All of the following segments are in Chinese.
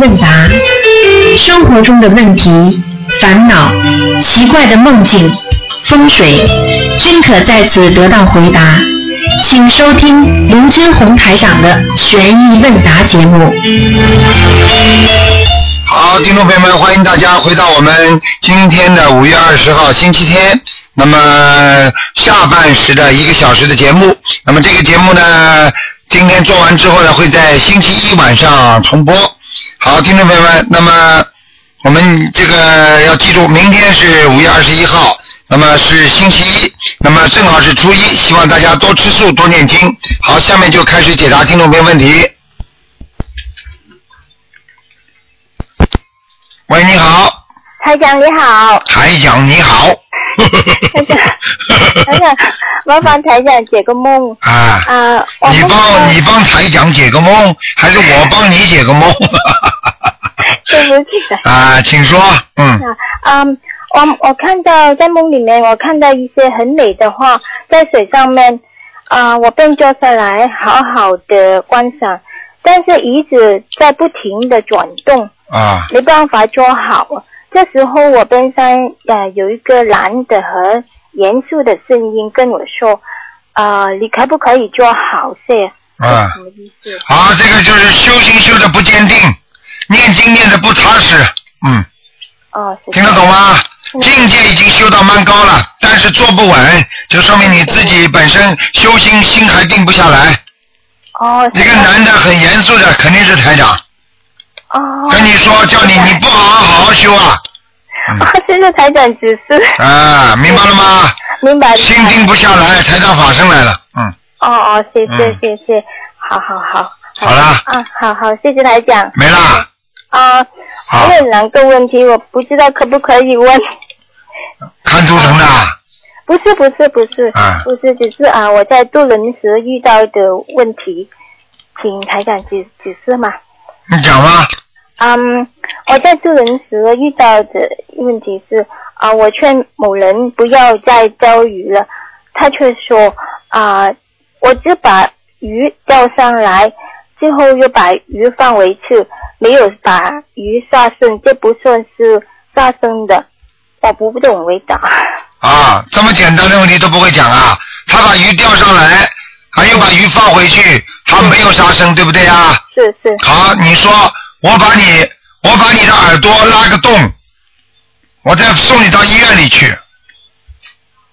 问答，生活中的问题、烦恼、奇怪的梦境、风水，均可在此得到回答。请收听卢军红台长的悬疑问答节目。好，听众朋友们，欢迎大家回到我们今天的五月二十号星期天。那么下半时的一个小时的节目，那么这个节目呢，今天做完之后呢，会在星期一晚上重播。好，听众朋友们，那么我们这个要记住，明天是五月二十一号，那么是星期一，那么正好是初一，希望大家多吃素，多念经。好，下面就开始解答听众朋友问题。喂，你好，台长你好，台长你好。台长，台长，麻烦台长解个梦啊，啊！我你帮你帮台长解个梦，还是我帮你解个梦？对不起啊，请说，嗯，啊，嗯，我我看到在梦里面，我看到一些很美的画在水上面，啊，我便坐下来好好的观赏，但是椅子在不停的转动，啊，没办法坐好。这时候我边上呃有一个男的和严肃的声音跟我说，啊、你可不可以做好事？啊什么意思？啊，这个就是修行修的不坚定，念经念的不踏实，嗯，哦，听得懂吗？嗯境界已经修到蛮高了，但是坐不稳，就说明你自己本身修心心还定不下来。哦，这个男的很严肃的，肯定是台长，哦，跟你说叫你你不好好好好修啊，啊，谢谢台长指示，啊，明白了吗？明白。心定不下来，台长法身来了，嗯，哦哦，谢谢嗯谢谢，好好好。好啦，啊，好好，谢谢台长。没啦，啊，好还有两个问题，我不知道可不可以问。看图腾的啊，不是不是不是，啊不是，只是啊，我在渡轮时遇到的问题，请台长指指示嘛。你讲吧，嗯，我在渡人时遇到的问题是啊，我劝某人不要再钓鱼了，他却说啊，我只把鱼钓上来，最后又把鱼放回去，没有把鱼杀生，这不算是杀生的，我不懂回答。啊，这么简单的问题都不会讲啊？他把鱼钓上来，还有把鱼放回去，他没有杀生，对不对啊？是是，好，你说我把你我把你的耳朵拉个洞，我再送你到医院里去，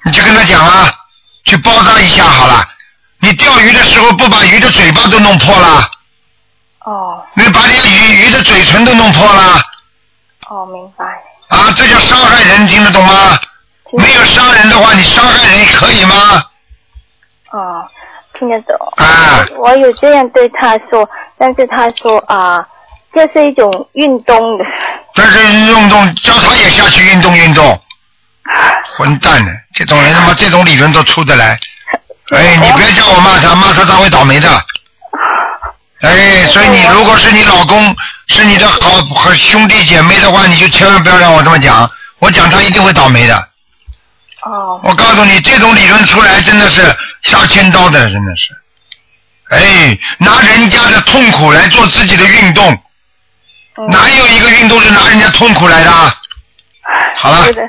你就跟他讲啊，去包扎一下好了。你钓鱼的时候不把鱼的嘴巴都弄破了，哦你把你鱼鱼的嘴唇都弄破了哦，明白。啊，这叫伤害人，听得懂吗？听没有伤人的话，你伤害人可以吗？哦，听得懂。啊，我有这样对他说，但是他说啊，这是一种运动的。但是运动叫他也下去运动运动，混蛋呢！这种人他妈这种理论都出得来。哎，你别叫我骂他，骂他他会倒霉的。哎，所以你如果是你老公是你的好好兄弟姐妹的话，你就千万不要让我这么讲，我讲他一定会倒霉的。哦我告诉你，这种理论出来真的是杀千刀的，真的是。哎，拿人家的痛苦来做自己的运动，嗯哪有一个运动是拿人家痛苦来的？好了。是的，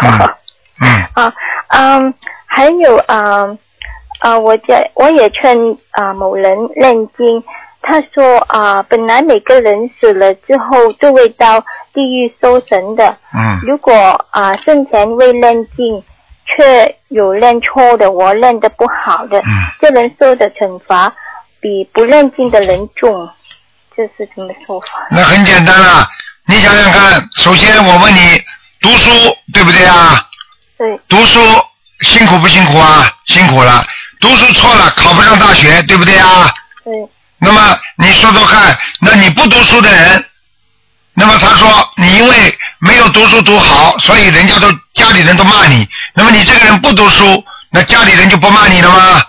嗯好。嗯，啊，嗯，还有啊啊，我也我也劝啊某人念经，他说啊，本来每个人死了之后都会到地狱受神的，嗯，如果啊生前未念经，却有认错的，我认的不好的，嗯这人受的惩罚比不认经的人重，这是什么说法？那很简单了。你想想看，首先我问你，读书对不对啊？对，读书辛苦不辛苦啊？辛苦了。读书错了，考不上大学，对不对啊？对，那么你说说看，那你不读书的人，那么他说你因为没有读书读好，所以人家都家里人都骂你。那么你这个人不读书，那家里人就不骂你了吗？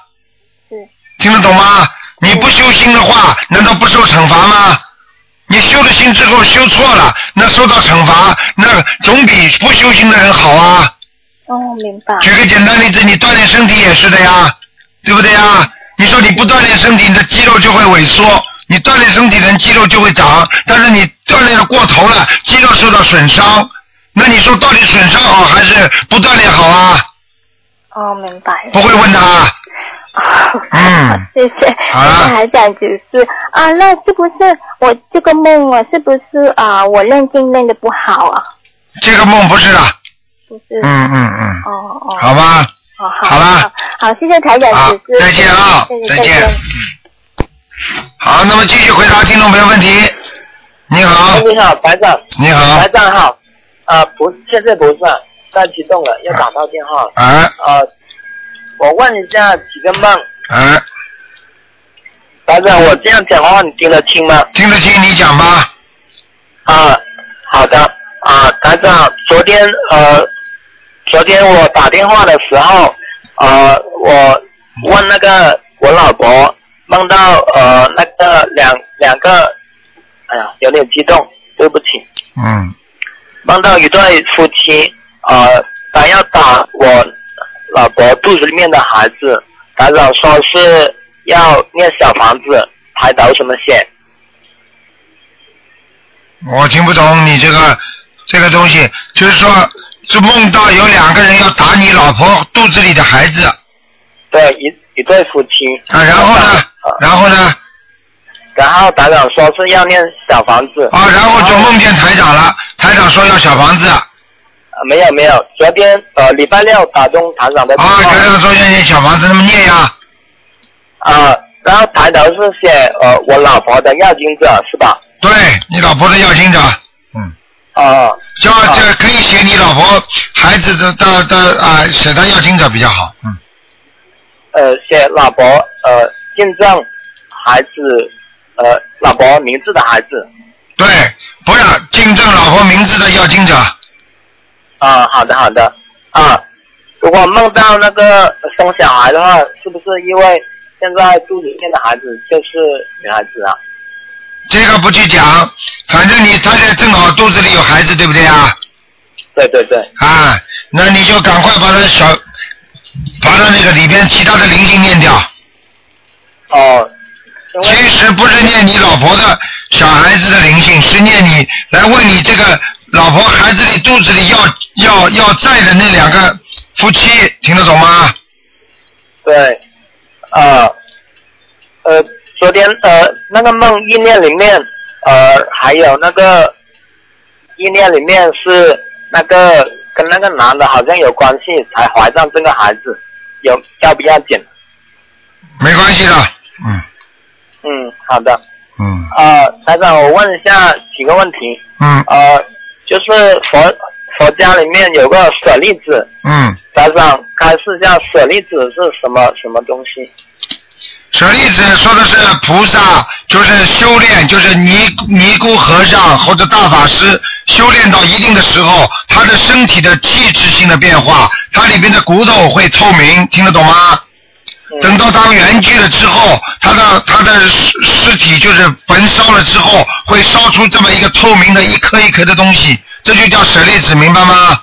是，听得懂吗？你不修心的话，难道不受惩罚吗？你修了心之后修错了，那受到惩罚，那总比不修心的人好啊。哦，明白。举个简单例子，你锻炼身体也是的呀，对不对呀？你说你不锻炼身体，你的肌肉就会萎缩，你锻炼身体人肌肉就会长，但是你锻炼的过头了，肌肉受到损伤。那你说到底损伤好还是不锻炼好啊？哦，明白了。不会问他。嗯谢谢。好了那还想只是啊，那是不是我这个梦啊，是不是啊，我练经练的不好啊？这个梦不是的。不是。嗯嗯嗯，哦哦。好吧。哦，好。好了好。谢谢台长好指示。再见啊谢谢再见好，那么继续回答听众朋友问题。你好，你好，台长。你好台，长好。啊、不，现在不是，太激动了，要打到电话。啊呃，我问一下几个梦，啊，台长，我这样讲话你听得清吗？听得清你讲吧。啊，好的。啊，台长，昨天呃，昨天我打电话的时候，呃，我问那个我老婆梦到呃那个两两个，哎呀，有点激动，对不起。嗯，梦到一对夫妻，呃，他要打我老婆肚子里面的孩子，台长说是要念小房子，排头什么写？我听不懂你这个这个东西，就是说，是梦到有两个人要打你老婆肚子里的孩子对，一一对夫妻。啊，然后呢，然后呢，然后台长说是要念小房子。啊，然后就梦见台长了，台长说要小房子，啊，呃没有没有，昨天呃礼拜六打中台长的电话。台长说要念小房子，那么念呀，啊、然后抬头是写呃我老婆的要经者是吧？对你老婆的要经者，嗯，啊、叫这可以写你老婆孩子的的的啊，写他要经者比较好，嗯，呃，写老婆呃见证孩子呃老婆名字的孩子对，不要见证老婆名字的要经者，啊，好的好的啊。如果梦到那个生小孩的话，是不是因为现在肚子里面的孩子就是女孩子啊？这个不去讲，反正你他现在正好肚子里有孩子，对不对啊？对对对，啊，那你就赶快把他小，把他那个里边其他的灵性念掉。哦，其实不是念你老婆的小孩子的灵性，是念你来问你这个老婆孩子里肚子里要要要在的那两个夫妻，听得懂吗？对，呃，呃，昨天呃那个梦意念里面，呃还有那个意念里面是那个跟那个男的好像有关系，才怀上这个孩子，有要不要紧？没关系的，嗯嗯，好的。嗯呃，台长，我问一下几个问题。嗯呃，就是佛佛家里面有个舍利子，嗯，台长开示一下舍利子是什么什么东西？舍利子说的是菩萨，就是修炼，就是尼尼姑和尚或者大法师修炼到一定的时候，他的身体的气质性的变化，它里边的骨头会透明，听得懂吗？等到他圆寂了之后，他的他的尸尸体就是焚烧了之后，会烧出这么一个透明的一颗一颗的东西，这就叫舍利子，明白吗？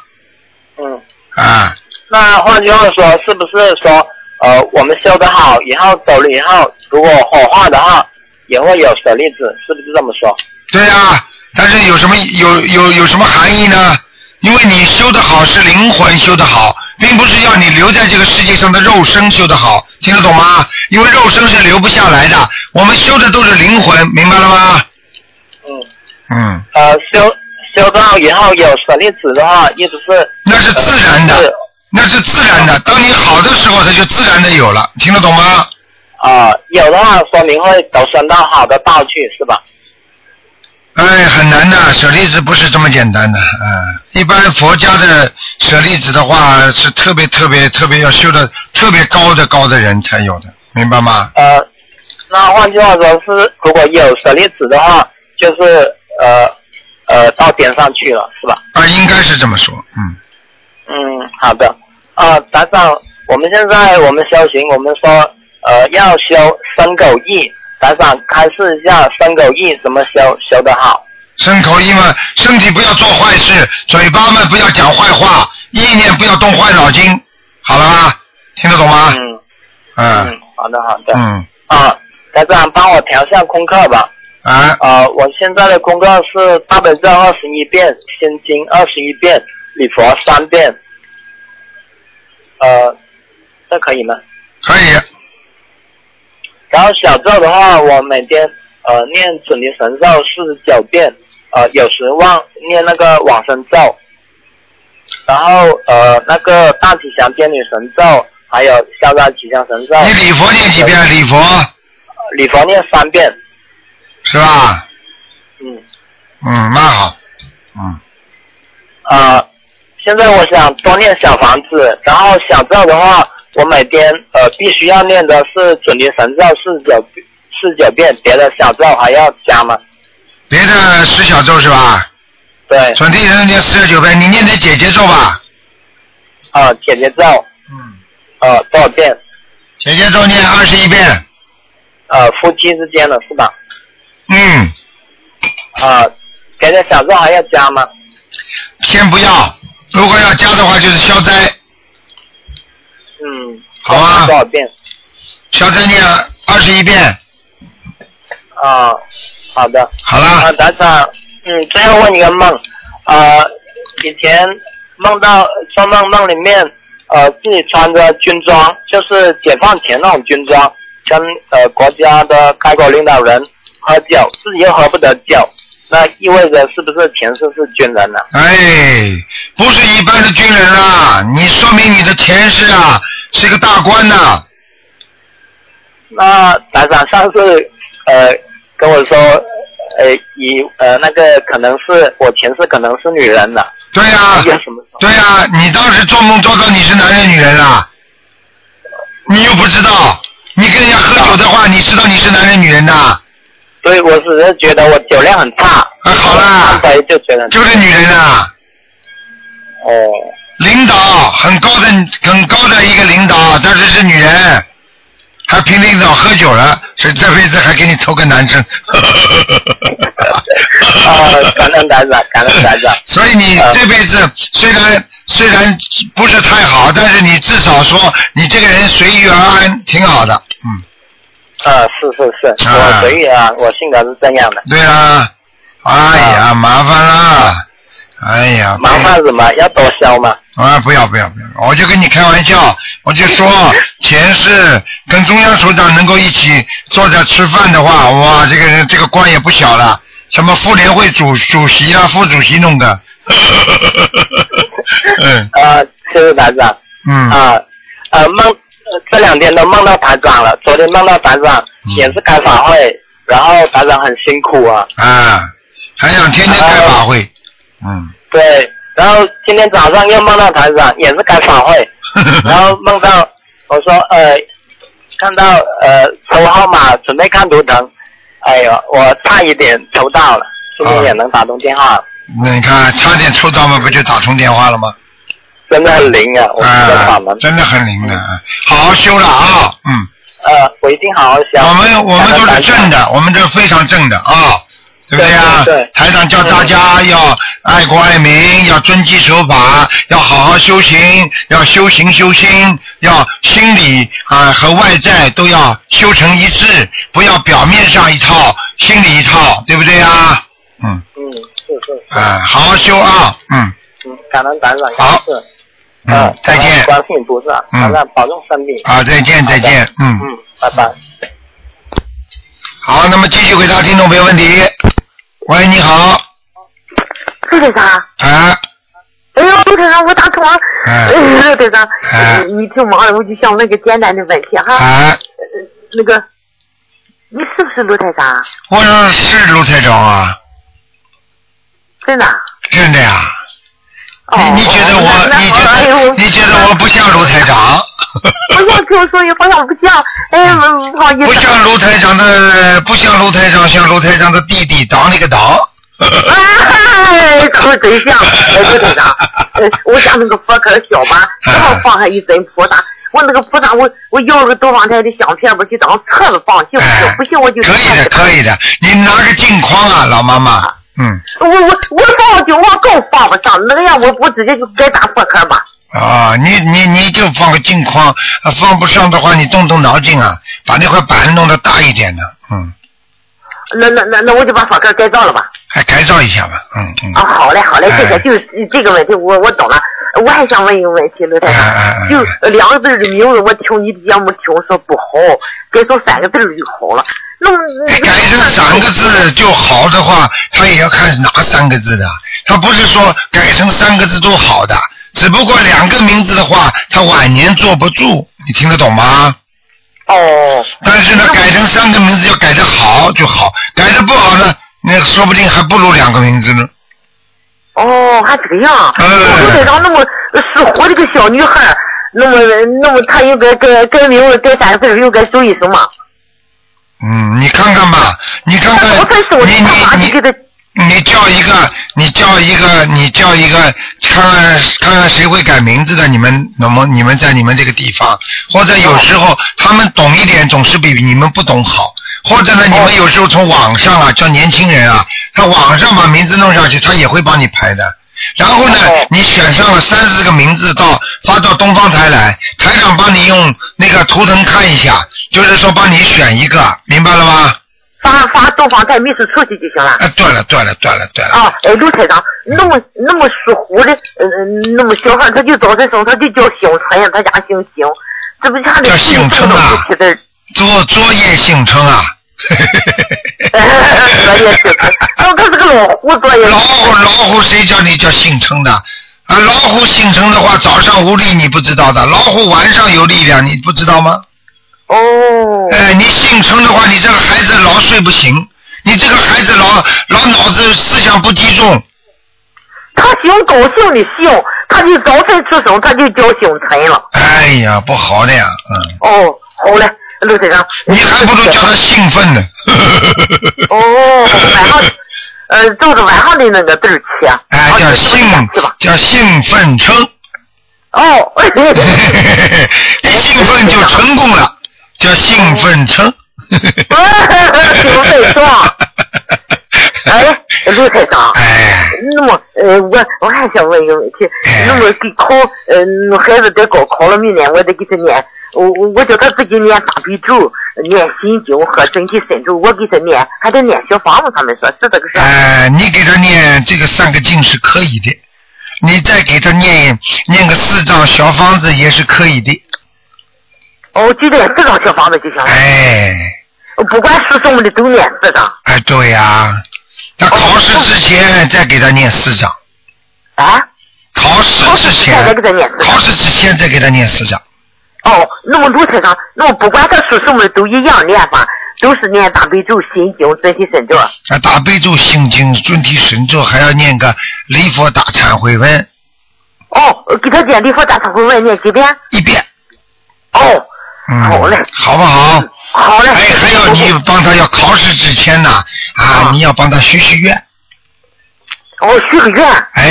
嗯，啊，那换句话说，是不是说，呃，我们修得好以后走了以后，如果火化的话，也会有舍利子，是不是这么说？对呀、但是有什么有有有什么含义呢？因为你修得好是灵魂修得好，并不是要你留在这个世界上的肉身修得好，听得懂吗？因为肉身是留不下来的，我们修的都是灵魂，明白了吗？嗯，嗯，呃，修修到以后有舍利子的话，意思是那是自然的那是自然的。当你好的时候，它就自然的有了，听得懂吗？啊、有的话说明会投生到好的道去，是吧？哎，很难的，舍利子不是这么简单的。嗯，一般佛家的舍利子的话，是特别特别特别要修的特别高的高的人才有的，明白吗？呃，那换句话说是，如果有舍利子的话，就是呃呃到点上去了，是吧？啊，应该是这么说。嗯，嗯，好的。啊，台长，我们现在我们修行，我们说呃要修身口意，台长开示一下身口意怎么修修得好。身口意嘛，身体不要做坏事，嘴巴嘛不要讲坏话，意念不要动坏脑筋，好了吧？听得懂吗？嗯嗯嗯，好的好的。嗯啊，台长帮我调下功课吧。啊，呃，我现在的功课是大悲咒二十一遍，心经二十一遍，礼佛三遍。呃，这可以吗？可以，然后小咒的话，我每天呃念准提神咒四十九遍，呃有时忘念那个往生咒，然后呃那个大吉祥天女神咒，还有消灾吉祥神咒。你礼佛念几遍？礼佛礼佛念三遍，是吧？嗯嗯，蛮好。嗯，呃，现在我想多念小房子，然后小咒的话，我每天呃必须要念的是准提神咒四十九四十九遍，别的小咒还要加吗？别的十小咒是吧？对，准提人念四十九遍，你念的姐姐咒吧。啊、姐姐咒，嗯，啊多少遍？姐姐咒念二十一遍。呃，夫妻之间的是吧？嗯，啊、别的小咒还要加吗？先不要，如果要加的话就是消灾，嗯，好啊多少遍？消灾念二十一遍。啊、好的。好啦啊，了，台长，嗯，最后问一个梦，呃，以前梦到做梦梦里面，呃，自己穿着军装，就是解放前那种军装，跟呃国家的开国领导人喝酒，自己又喝不得酒，那意味着是不是前世是军人呢、哎，不是一般的军人啊，你说明你的前世啊是个大官呐、那台长上次呃跟我说，呃以呃那个可能是我前世可能是女人了，对呀？对呀、你当时做梦做到你是男人女人啊，你又不知道，你跟人家喝酒的话，你知道你是男人女人的，所以我只是觉得我酒量很差。啊好啦。就觉得就是女人啊，哦领导很高的很高的一个领导，但是是女人，还凭领导喝酒了，所以这辈子还给你投个男生。啊，感恩台长，感恩台长。所以你这辈子虽然虽然不是太好，但是你至少说你这个人随遇而安，挺好的。嗯，啊，是是是，啊我随遇啊，我性格是这样的。对啊。哎呀，麻烦啦！哎呀，麻烦什么？要多消吗？啊！不要不要不要！我就跟你开玩笑，我就说前世跟中央首长能够一起坐着吃饭的话，哇，这个人这个官也不小了，什么妇联会主主席啊、副主席弄的。嗯啊，谢谢台长。嗯。啊，呃梦，呃这两天都梦到台长了，昨天梦到台长嗯也是开法会，然后台长很辛苦啊。啊，还想天天开法会，嗯，对，然后今天早上又梦到台长，也是开法会，然后梦到我说呃，看到呃抽号码准备看图腾，哎呦，我差一点抽到了，是不是也能打通电话，那你看差点抽到嘛，不就打通电话了吗？真的很灵啊！我们的法啊门，，真的很灵的，啊好好修了啊，嗯，呃，我一定好好想。我们我们都是正的，我们这非常正的啊。对不对呀、对对。对台长叫大家要爱国爱民，要遵纪守法，要好好修行，要修行修心，要心理啊、和外在都要修成一致，不要表面上一套，心里一套，对不对呀？嗯，嗯，是是。是，啊，好好修啊，嗯。嗯，感恩感恩，好。是，嗯，再见。感恩观世音菩萨，嗯。保重身体。啊，再见再见，嗯，嗯，拜拜。好，那么继续回答听众朋友问题。喂，你好，陆队长，啊，哎呦，陆队长，我打通了。哎哎，陆队长，哎你挺忙的，我就想问个简单的问题哈。啊，呃那个，你是不是陆队长？我说是陆队长啊，真的啊？真的呀。哦你你觉得我，那你觉得你觉得我不像卢台长？不像听说好像不像，哎，不不好意思。不像卢台长的，不像卢台长，像卢台长的弟弟当了个当。哎，可真像，哎，陆队长，呃，我家那个佛龛小吧，正好放上一尊菩萨，我那个菩萨，我我要个东方台的相片，我去当册子放，行不行？哎不行我就可以的，可以的。你拿个镜框啊，老妈妈。嗯，我我我放就往更放不上，那样我我直接就该打破壳吧。啊，你你你就放个镜框，啊放不上的话，你动动脑筋啊，把那块板弄得大一点的，嗯，那那那那我就把房间改造了吧。还改造一下吧，嗯嗯。啊，好嘞好嘞，这个哎就是这个问题，我我懂了。我还想问一个问题，刘太太，哎哎哎就呃两个字的名字，我听你的节目听说不好，改成三个字就好了。那么哎改成三个字就好的话，他也要看哪三个字的。他不是说改成三个字都好的，只不过两个名字的话，他晚年坐不住，你听得懂吗？哦，但是呢，改成三个名字要改得好就好，改得不好呢，那说不定还不如两个名字呢。哦，还这个样。嗯刘台长，那么呃属虎这个小女孩儿，那么那么她应该改改名字改三个字儿，应该属于什么？嗯，你看看吧，你看看，你你就给他你你叫一个，你叫一个，你叫一个，看看看看谁会改名字的？你们那么你们在你们这个地方，或者有时候他们懂一点，总是比你们不懂好。或者呢，你们有时候从网上啊，叫年轻人啊，他网上把名字弄上去，他也会帮你排的。然后呢哦，你选上了三四个名字到发到东方台来，台长帮你用那个图腾看一下，就是说帮你选一个，明白了吗？发发东方台秘书出去就行了。啊，对了，对了，对了，对了。啊，哎，刘台长，那么那么属虎的，呃，那么小孩他就早晨生，他就叫姓陈呀，他家姓邢，这不是他的叫姓陈啊作作业姓陈啊。作业姓陈，那他是个老虎作业。老虎老虎谁叫你叫姓陈的？啊，老虎姓陈的话，早上无力你不知道的，老虎晚上有力量，你不知道吗？哦，哎，你姓陈的话，你这个孩子老睡不醒，你这个孩子老老脑子思想不集中。他姓高兴的姓，他就早晨出生，他就叫姓陈了。哎呀，不好的呀，嗯，哦，好嘞，陆先生。你还不如叫他兴奋呢。哦，晚上，呃，就是晚上的那个字儿起啊。哎，叫兴？叫兴奋称。哦，一兴奋就成功了，叫兴奋车。兴奋车。哎，卢台长。哎，那么，呃，我我还想问一个问题，哎那么给考，呃，孩子在高考了，明年我得给他念，我我我叫他自己念大悲咒，念心经和准提神咒，我给他念，还得念小房子，他们说是这个事儿。哎，你给他念这个三个经是可以的，你再给他念念个四张小房子也是可以的。哦，就念四张小房子就行了，哎，不管是什么的都念四张。哎，对呀、那考试之前再给他念四张，啊？考试之前再给他念四张考试之前再给他念四张。哦，那么卢台长，那么不管他说什么都一样念法，都是念大悲咒、心经、准提神咒。啊，大悲咒、心经、准提神咒，还要念个礼佛大忏悔文哦，给他念礼佛大忏悔文念几遍？一遍。哦，嗯，好嘞好不好？好嘞。哎，还要你帮他要考试之前呢，啊啊，你要帮他许许愿。我，许个愿。哎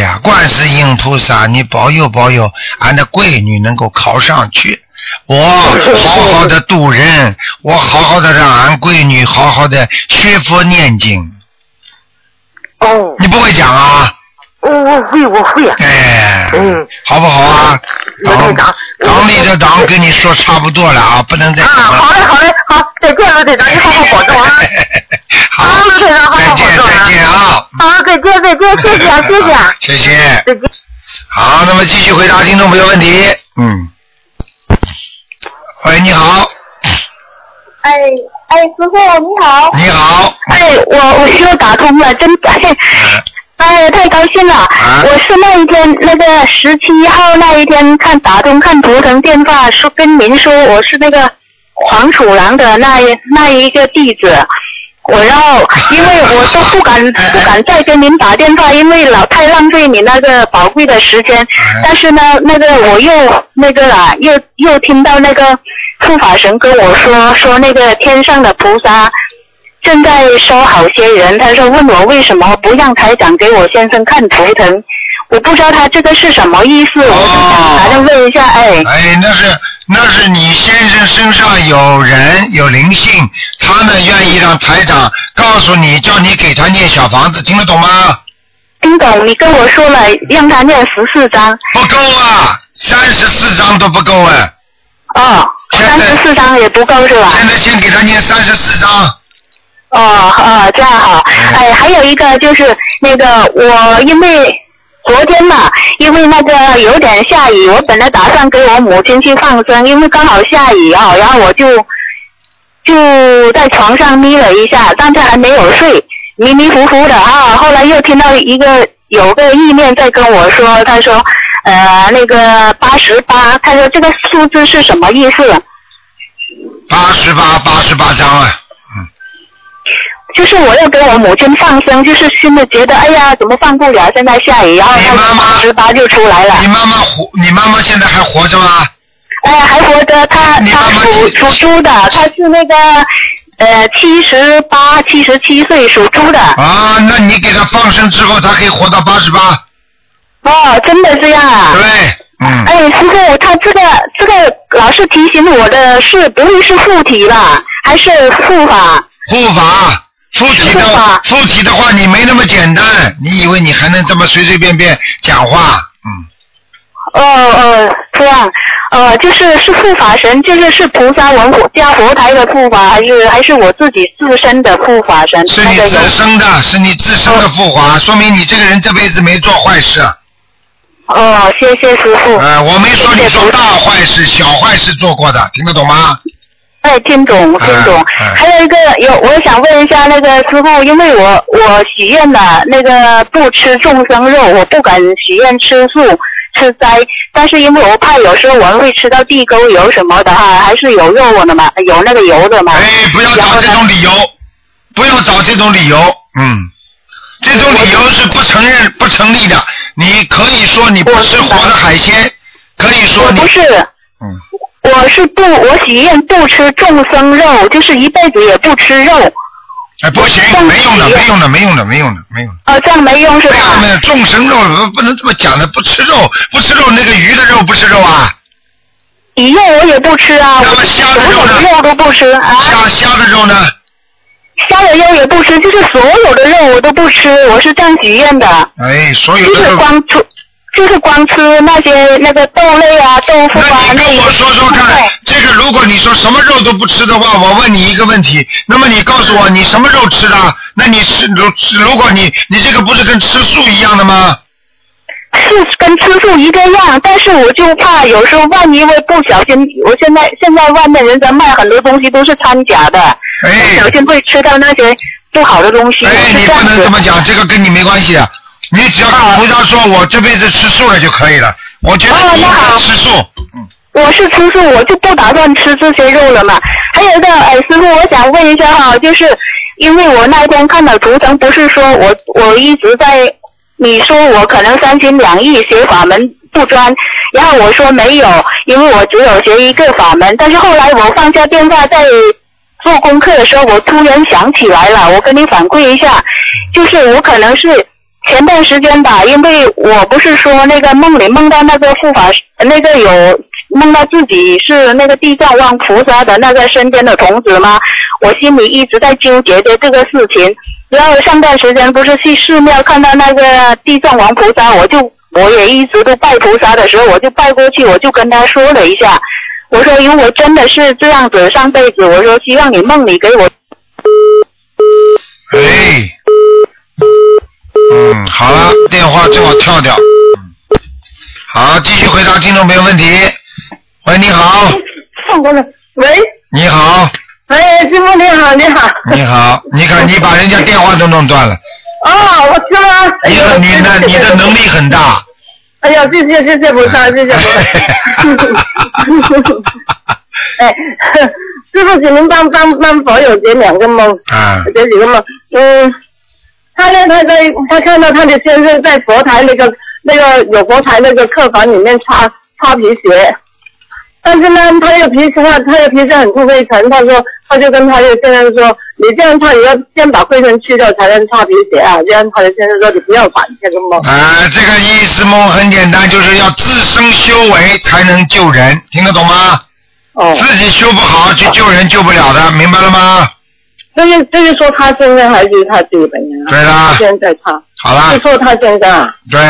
呀，观世音菩萨，你保佑保佑，俺的闺女能够考上去。我 好好的度人，我好好的让俺闺女好好的学佛念经。哦，你不会讲啊？我我会我会。哎，嗯好不好啊？党罗队长党里的党跟你说差不多了啊，不能再啊，讲了。好嘞好嘞，好，再见，罗队长，你好好保重啊。好好罗队长好好再见保重啊再见啊！好，再见再见，谢谢啊 谢谢啊，谢谢。再见。好，那么继续回答听众朋友问题。嗯。喂，你好，哎哎，师傅你好。你好。哎，我我又打通了，真感谢。哎，太高兴了！啊我是那一天那个十七号那一天看打通看图腾电话，说跟您说我是那个黄鼠狼的那一那一个弟子。我然后，因为我都不敢 不敢再跟您打电话，因为老太浪费你那个宝贵的时间。但是呢，那个我又那个啊，又又听到那个护法神跟我说说那个天上的菩萨正在收好些人，他说问我为什么不让台长给我先生看图腾，我不知道他这个是什么意思，我就想打电问一下，哎，哎，那是那是你先生身上有人有灵性，他呢愿意让台长告诉你，叫你给他念小房子，听得懂吗？听懂，你跟我说了让他念十四张。不够啊，三十四章都不够哎。哦，三十四章也不够是吧？现在先给他念三十四章。哦哦，这样好。哎，还有一个就是那个我因为昨天嘛，因为那个有点下雨，我本来打算给我母亲去放生，因为刚好下雨啊，然后我就就在床上眯了一下，但是还没有睡，迷迷糊糊的啊。后来又听到一个有个意念在跟我说，他说呃那个八十八，他说这个数字是什么意思？八十八，八十八张啊。就是我要给我母亲放生，就是心里觉得，哎呀，怎么放不了？现在下雨，然后他八十八就出来了。你妈妈活，你妈妈现在还活着吗？哎，还活着，她她属属猪的，她是那个呃七十八、七十七岁属猪的。啊，那你给她放生之后，她可以活到八十八。哦，真的这样啊？对，嗯。哎，师傅，他这个这个老是提醒我的是，不会是附体吧？还是护法？护法。附体的附体的话，你没那么简单。你以为你还能这么随随便便讲话？嗯。哦哦，这样，呃，就是是护法神，就是是菩萨文佛加佛台的护法，还是还是我自己自身的护法神？是你自身的，是你自身的护法，说明你这个人这辈子没做坏事。哦，谢谢师傅。呃，我没说你做大坏事，小坏事做过的，听得懂吗？哎，听懂，听懂。还有一个有，我想问一下那个师傅，因为我我许愿了，那个不吃众生肉，我不敢许愿吃素吃斋，但是因为我怕有时候我会吃到地沟油什么的哈，还是有肉的嘛，有那个油的嘛。哎，不要找这种理由，不要找这种理由，嗯，这种理由是不承认、不成立的。你可以说你不吃活的海鲜，可以说你不是，嗯。我是不，我许愿不吃众生肉，就是一辈子也不吃肉。哎，不行，没用的，没用的，没用的，没用的，没用。的。哦，这样没用是吧？没有众生肉不能这么讲的，不吃肉，不吃肉，那个鱼的肉不吃肉啊。鱼肉我也不吃啊，那么虾的肉呢？肉都不吃啊。虾虾的肉呢？虾的肉也不吃，就是所有的肉我都不吃，我是这样许愿的。哎，所有的就是光出。就是光吃那些那个豆类啊、豆腐啊那你跟我说说看，这个如果你说什么肉都不吃的话，我问你一个问题，那么你告诉我你什么肉吃的？那你是如如果你你这个不是跟吃素一样的吗？是跟吃素一个样，但是我就怕有时候万一会不小心，我现在现在外面人在卖很多东西都是掺假的，不小心会吃到那些不好的东西。哎，你不能这么讲，这个跟你没关系。你只要跟菩萨说，我这辈子吃素了就可以了。我觉得你应该吃素。嗯。我是吃素，我就不打算吃这些肉了嘛。还有一个，哎，师傅，我想问一下哈，就是因为我那天看到图腾，不是说我我一直在你说我可能三心两意学法门不专，然后我说没有，因为我只有学一个法门。但是后来我放下电话在做功课的时候，我突然想起来了，我跟你反馈一下，就是我可能是。前段时间吧，因为我不是说那个梦里梦到那个护法，那个有梦到自己是那个地藏王菩萨的那个身边的童子吗？我心里一直在纠结着这个事情。然后上段时间不是去寺庙看到那个地藏王菩萨，我就我也一直都拜菩萨的时候，我就拜过去，我就跟他说了一下，我说如果真的是这样子，上辈子我说希望你梦里给我。哎。嗯，好了，电话最好跳掉。嗯，好，继续回答听众朋友问题。喂，你好。放过来。喂。你好。哎，师傅你好，你好。你好，你看你把人家电话都弄断了。哦，我知道。你的你的你的能力很大。哎呀，谢谢谢谢菩萨，谢谢。哎，师傅，请您帮帮帮佛友解两个梦。啊。解几个梦？嗯。他呢？他在他看到他的先生在佛台那个那个有佛台那个客房里面擦擦皮鞋，但是呢，他又脾气他他又脾气很不灰尘。他说，他就跟他的先生说：“你这样擦也要先把灰尘去掉才能擦皮鞋啊。”这样他的先生说：“你不要管这个梦。”啊，这个意思梦很简单，就是要自身修为才能救人，听得懂吗？哦。自己修不好去救人救不了的，明白了吗？就是就是说，他现在还是他自己本人啊。对啦。现在他。好啦。就，说他现在啊。对，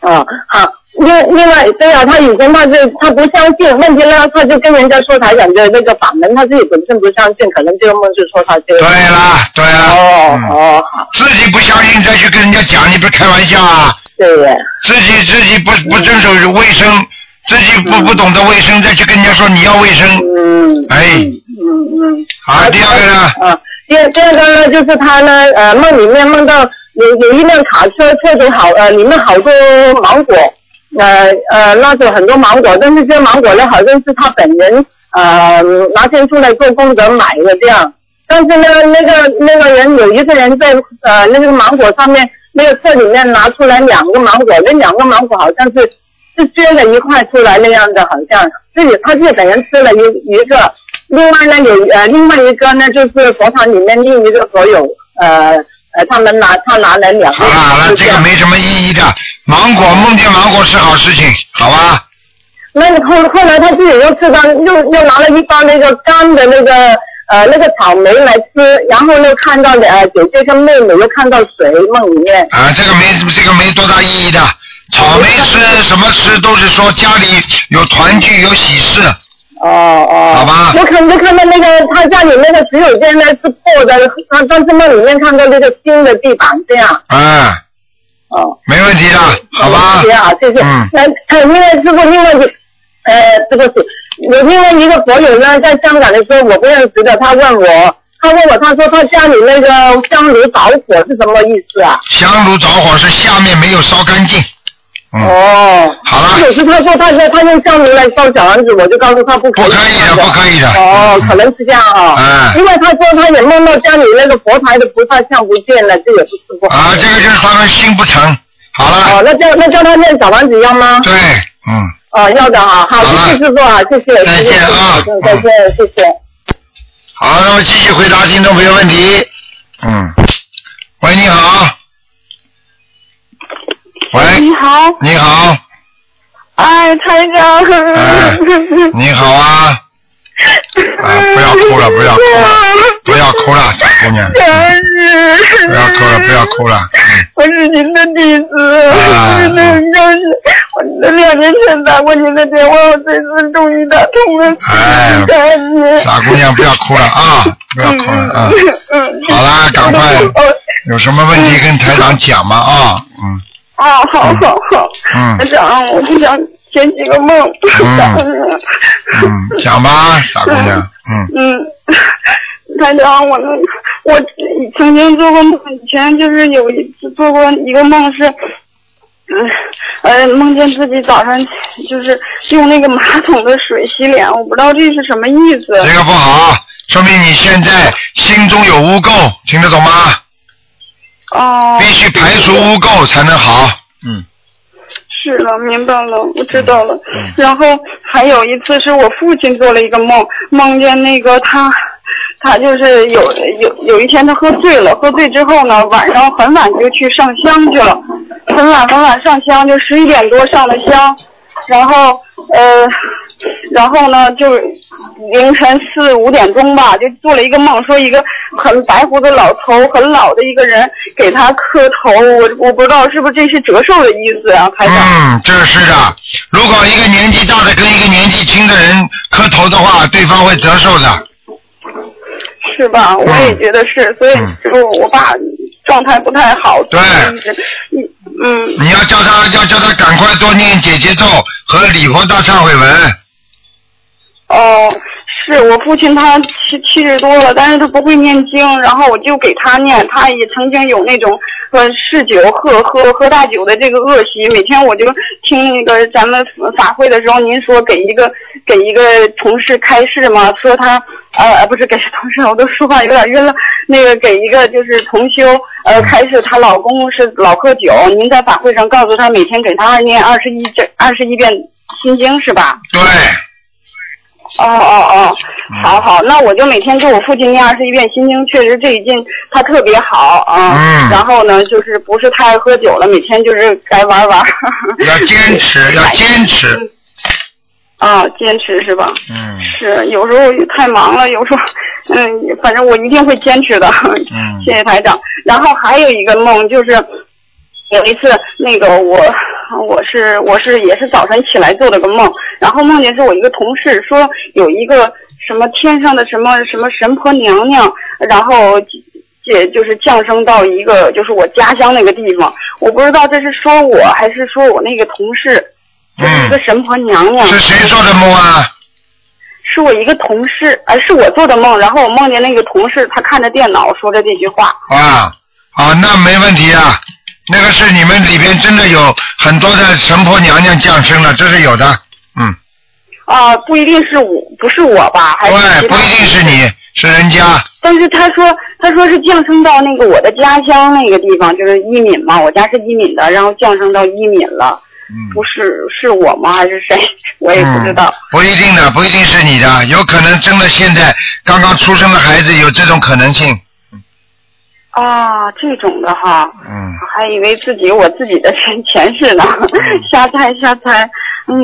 哦，好。另另外，对啊，他以前他是他不相信，问题呢，他就跟人家说台长的那个法门，他自己本身不相信，可能这个梦就说他这个。对啦，对啊，哦嗯哦，好，自己不相信再去跟人家讲，你不是开玩笑啊？对呀，自己自己不不遵守卫生，自己不不懂得卫生，再去跟人家说你要卫生，哎，嗯嗯。好，第二个呢？啊，第二第二个呢，就是他呢，呃，梦里面梦到有有一辆卡车，车主好呃，里面好多芒果，呃呃，拉着很多芒果，但是这芒果呢，好像是他本人呃拿钱出来做功德买的这样，但是呢，那个那个人有一个人在呃那个芒果上面那个车里面拿出来两个芒果，那两个芒果好像是是撅了一块出来那样的，好像自己他自己本人吃了一一个。另外呢，有呃另外一个呢，就是佛堂里面另一个佛友，呃呃，他们拿他拿了两个。好了这个没什么意义的。芒果梦见芒果是好事情，好吧？那后后来他自己又吃到，又又拿了一包那个干的那个呃那个草莓来吃，然后又看到呃姐姐跟妹妹又看到水梦里面。啊，这个没这个没多大意义的。草莓吃什么吃都是说家里有团聚有喜事，哦哦。好吧我看就看到那个他家里那个洗手间呢是破的，他但是那里面看到那个新的地板这样。嗯，哦。没问题的，好吧谢？谢啊，谢谢。嗯那呃，另外师傅，另外一呃，这个是有另外一个佛友呢，在香港的时候我不认识的，他问我，他问我，他说他家里那个香炉着火是什么意思啊？香炉着火是下面没有烧干净，嗯，哦。好了可是他说他他用香炉来烧小丸子，我就告诉他不可以。不可以的，不可以的。哦，嗯可能是这样啊。哎因为他说他也梦到家里那个佛台的菩萨像不见了，这也不是不好。啊，这个就是他们心不诚。好了哦，了，那叫那叫他念小丸子要吗？对，嗯，哦，要的哈，好，谢谢师傅啊，谢谢，再见啊再见，谢谢。好，那么继续回答听众朋友问题。嗯，喂，你好。喂，你好，你好，哎，台长。哎，你好啊。啊，不要哭了，不要哭了，不要哭了，小姑娘，嗯不要哭了，不要哭了。嗯我是您的弟子，真的很高兴。我两年前打过您的电话，我这次终于打通了，哎。傻姑娘，不要哭了啊，不要哭了啊。嗯，好啦，赶快，哦，有什么问题跟台长讲嘛啊，嗯啊，好好好，嗯台长，我就想解几个梦。嗯，讲吧，傻姑娘，嗯嗯，台长，我那我曾经做过梦，以前就是有一次做过一个梦是，嗯呃，梦见自己早上就是用那个马桶的水洗脸，我不知道这是什么意思。这个不好，说明你现在心中有污垢，听得懂吗？哦。必，须排除污垢才能好。嗯，是了，明白了，我知道了。嗯。然后还有一次是我父亲做了一个梦，梦见那个他，他就是有有有一天他喝醉了，喝醉之后呢，晚上很晚就去上香去了，很晚很晚上香，就十一点多上的香，然后呃，然后呢就凌晨四五点钟吧，就做了一个梦，说一个很白胡子老头，很老的一个人给他磕头，我我不知道是不是这是折寿的意思啊，台长。嗯，这是的。如果一个年纪大的跟一个年纪轻的人磕头的话，对方会折寿的。是吧？我也觉得是，所以嗯就我爸状态不太好，对嗯嗯你要叫他，要叫他赶快多念姐姐咒和礼佛大忏悔文。哦，是我父亲他七七十多了，但是他不会念经，然后我就给他念，他也曾经有那种呃嗜酒喝喝喝大酒的这个恶习，每天我就听那个咱们法会的时候，您说给一个给一个同事开示嘛，说他呃不是给同事，我都说话有点晕了，那个给一个就是同修呃开示，她老公是老喝酒，您在法会上告诉他每天给他念二十一这二十一遍心经是吧？对，哦哦哦，好好，那我就每天给我父亲念二十一遍心经，确实这一劲他特别好啊。嗯然后呢，就是不是太爱喝酒了，每天就是该玩玩。要坚持，要坚持。啊，坚持是吧？嗯是，有时候太忙了，有时候，嗯，反正我一定会坚持的。嗯谢谢台长。然后还有一个梦，就是有一次那个我我是我是也是早晨起来做了个梦，然后梦见是我一个同事说有一个什么天上的什么什么神婆娘娘，然后。也就是降生到一个就是我家乡那个地方，我不知道这是说我还是说我那个同事，就是一个神婆娘娘。嗯是谁做的梦啊？是我一个同事，呃，是我做的梦，然后我梦见那个同事，他看着电脑说的这句话。啊啊，那没问题啊。那个是你们里边真的有很多的神婆娘娘降生了，这是有的。嗯，啊、不一定是我，不是我吧？还是对，不一定是你，是人家。但是他说，他说是降生到那个我的家乡那个地方，就是伊敏嘛，我家是伊敏的，然后降生到伊敏了，嗯，不是是我吗？还是谁？我也不知道。嗯。不一定的，不一定是你的，有可能真的现在刚刚出生的孩子有这种可能性。啊，这种的哈，嗯我还以为自己我自己的前前世呢，瞎猜瞎猜。嗯，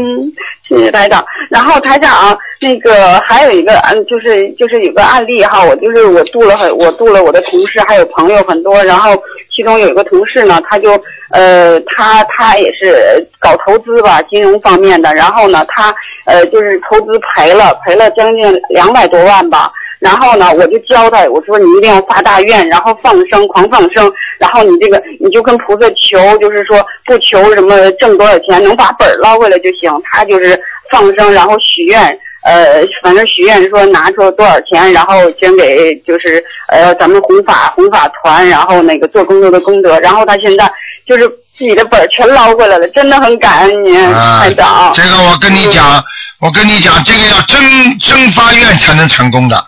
谢谢台长。然后台长，那个还有一个嗯，就是就是有个案例哈，我就是我度了很我度了我的同事还有朋友很多，然后其中有一个同事呢，他就呃他他也是搞投资吧，金融方面的，然后呢他呃就是投资赔了赔了将近两百多万吧。然后呢，我就教他，我说你一定要发大愿，然后放生，狂放生，然后你这个你就跟菩萨求，就是说不求什么挣多少钱，能把本儿捞回来就行。他就是放生，然后许愿，呃，反正许愿说拿出多少钱，然后捐给就是呃咱们弘法弘法团，然后那个做工作的功德。然后他现在就是自己的本儿全捞回来了，真的很感恩您，啊台长。这个我跟你讲，我跟你讲，这个要真真发愿才能成功的。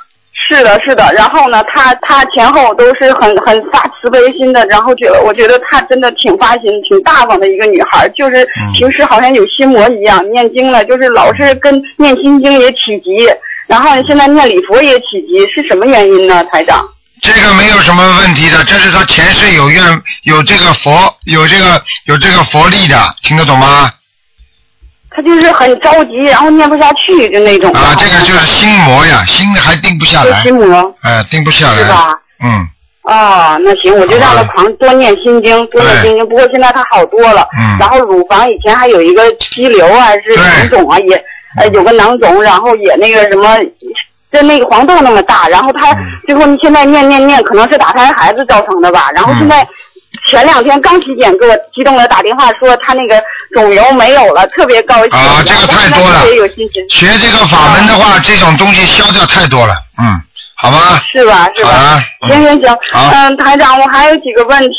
是的，是的。然后呢，他他前后都是很很发慈悲心的，然后觉得我觉得她真的挺发心、挺大方的一个女孩，就是嗯平时好像有心魔一样，念经了就是老是跟念心经也起急，然后现在念礼佛也起急，是什么原因呢，台长？这个没有什么问题的，这是他前世有愿有这个佛有这个有这个佛力的，听得懂吗？他就是很着急，然后念不下去就那种。啊，这个就是心魔呀，心还定不下来，心魔，哎，定不下来，是吧？嗯哦，那行，我就让他狂多念心经，多念心经。不过现在他好多了，嗯然后乳房以前还有一个肌瘤啊，还是囊肿啊，也呃有个囊肿，然后也那个什么，跟那个黄豆那么大。然后他嗯最后现在念念念，可能是打胎孩子造成的吧。然后现在前两天刚体检，给我激动的打电话说他那个肿瘤没有了，特别高兴。啊这个太多了有信心，学这个法门的话，这种东西消掉太多了，嗯，好吧，是吧？是吧？啊行行行，好嗯，台长，我还有几个问题，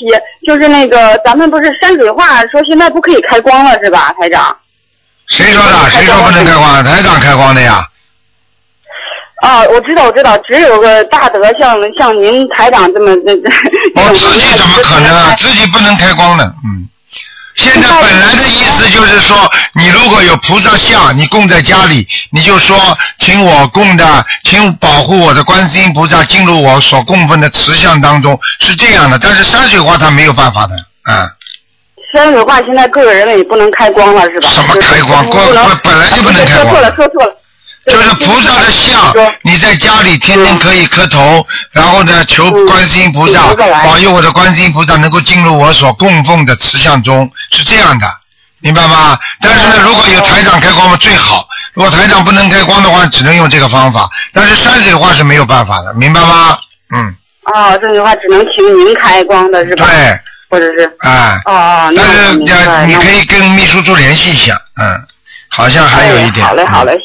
就是那个咱们不是山水画说现在不可以开光了是吧，台长？谁说的？谁说不能开光？台长开光的呀。啊，我知道，我知道，只有个大德像像您台长这么那那我这种自己怎么可能啊？自己不能开光的，嗯。现在本来的意思就是说，你如果有菩萨像，你供在家里，你就说，请我供的，请保护我的观世音菩萨进入我所供奉的慈像当中，是这样的。但是山水画它没有办法的，啊、山水画现在个人也不能开光了是吧？什么开光光本来就不能开光说错了，说错了。就是菩萨的像，你在家里天天可以磕头，然后呢求嗯观世音菩萨保佑我的观世音菩萨能够进入我所供奉的慈像中，是这样的，明白吗？但是呢，如果有台长开光最好，如果台长不能开光的话，只能用这个方法。但是山水画是没有办法的，明白吗？嗯，哦，这句话只能请您开光的是吧？对，或者是哎，哦哦，那但是你可以跟秘书处联系一下，嗯，好像还有一点。哎、好嘞，好嘞。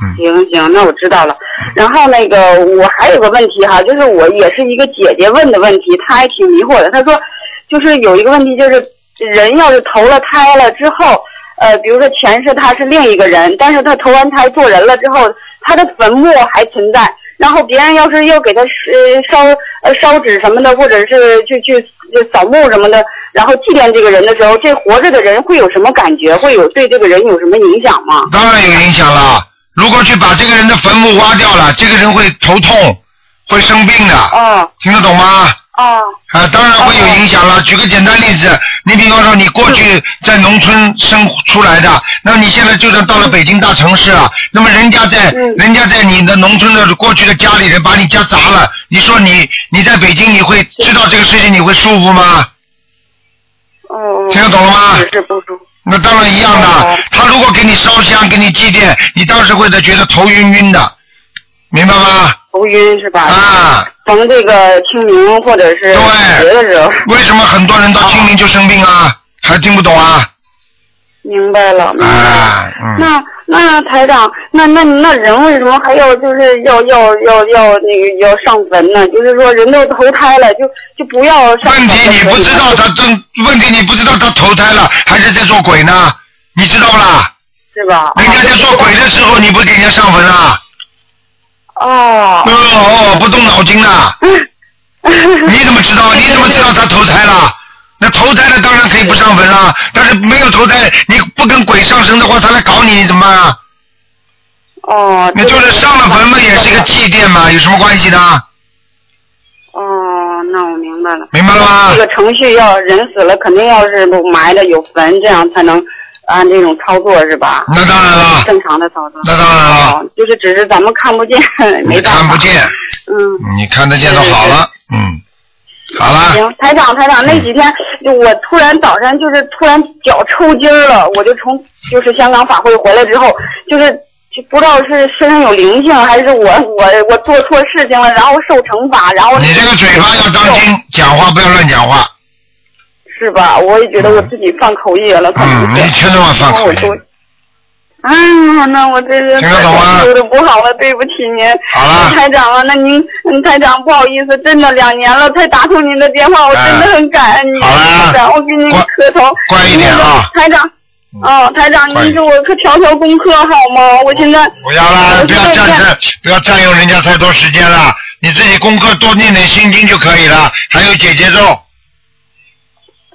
嗯行行，那我知道了。然后那个，我还有个问题哈，就是我也是一个姐姐问的问题，她还挺迷惑的。她说，就是有一个问题，就是人要是投了胎了之后，呃，比如说前世他是另一个人，但是他投完胎做人了之后，他的坟墓还存在。然后别人要是要给他呃烧呃烧纸什么的，或者是去去扫墓什么的，然后祭奠这个人的时候，这活着的人会有什么感觉？会有对这个人有什么影响吗？当然有影响了。如果去把这个人的坟墓挖掉了，这个人会头痛，会生病的，哦听得懂吗？哦啊，当然会有影响了。举个简单例子，你比方说你过去在农村生出来的，那么你现在就算到了北京大城市了，那么人家在嗯人家在你的农村的过去的家里人把你家砸了，你说你你在北京你会知道这个事情你会舒服吗？哦，听得懂了吗是是不舒服。那当然一样的哦，他如果给你烧香给你祭奠，你当时会觉得头晕晕的，明白吗？头晕是吧？啊，逢这个清明或者是对别的时候，为什么很多人到清明就生病啊？还听不懂啊？明白了，明白了。啊，嗯。那那台长，那那那人为什么还要就是要要要要那个要上坟呢？就是说人都投胎了，就就不要上坟问题你不知道他正，问题你不知道他投胎了还是在做鬼呢？你知道不啦？是吧？人家在做鬼的时候，你不给人家上坟啊？哦哦哦，不动脑筋啊，你怎么知道？你怎么知道他投胎了？那投胎了当然可以不上坟了，但是没有投胎，你不跟鬼上身的话，他来搞你，你怎么办啊？哦，那就是上了坟嘛，也是一个祭奠嘛，有什么关系呢？哦，那我明白了。明白了吗这？个程序要人死了，肯定要是埋了有坟，这样才能按这种操作是吧？那当然了，正常的操作。那当然了，哦，就是只是咱们看不见，没你办法。看不见，嗯。你看得见就好了，嗯，好了，行，台长，台长，那几天就我突然早上就是突然脚抽筋儿了，我就从就是香港法会回来之后，就是就不知道是身上有灵性，还是我我我做错事情了，然后受惩罚，然后你这个嘴巴要当心，讲话不要乱讲话，是吧？我也觉得我自己犯口业了，嗯，是。你千万犯口业。啊，那我这是听得懂吗说的不好了，对不起您。好了台长啊，那您，嗯台长不好意思，真的两年了才打通您的电话，我真的很感恩您，好了台长，我给您磕头。乖一点啊台长，哦，台长，您给我可调调功课好吗？我现在不要啦，不要占占，不要占用人家太多时间了。你自己功课多念点心经就可以了，还有姐姐咒。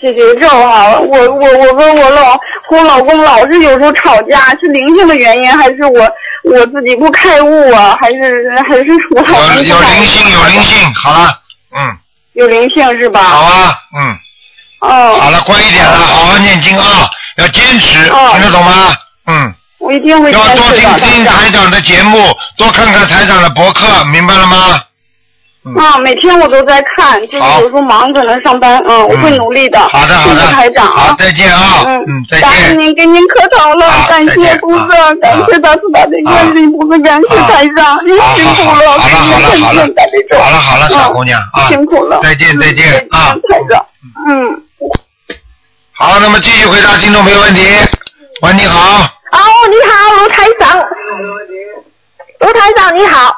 解决咒哈，我我我跟我老和我老公老是有时候吵架，是灵性的原因，还是我我自己不开悟啊？还是还是我老公有有灵性，有灵性，好了，嗯，有灵性是吧？好啊，嗯，哦，好了，乖一点了，好好念经啊，要坚持，哦听得懂吗？嗯，我一定会要多听听台长的节目，多看看台长的博客，明白了吗？啊，每天我都在看，就是有时候忙可能上班，嗯，我会努力的。好的，好的，谢谢台长好，啊。再见啊，嗯嗯，再感恩见。您，给您磕头了，感谢菩萨啊，感谢大慈大悲观世音菩萨，感谢台长，您辛苦了，好了好了好了，好了好了，小姑娘啊，辛苦了，再见再见嗯啊。台长，嗯。好，那么继续回答听众朋友问题。喂，你好，哦，你好，卢台长。卢台长你好，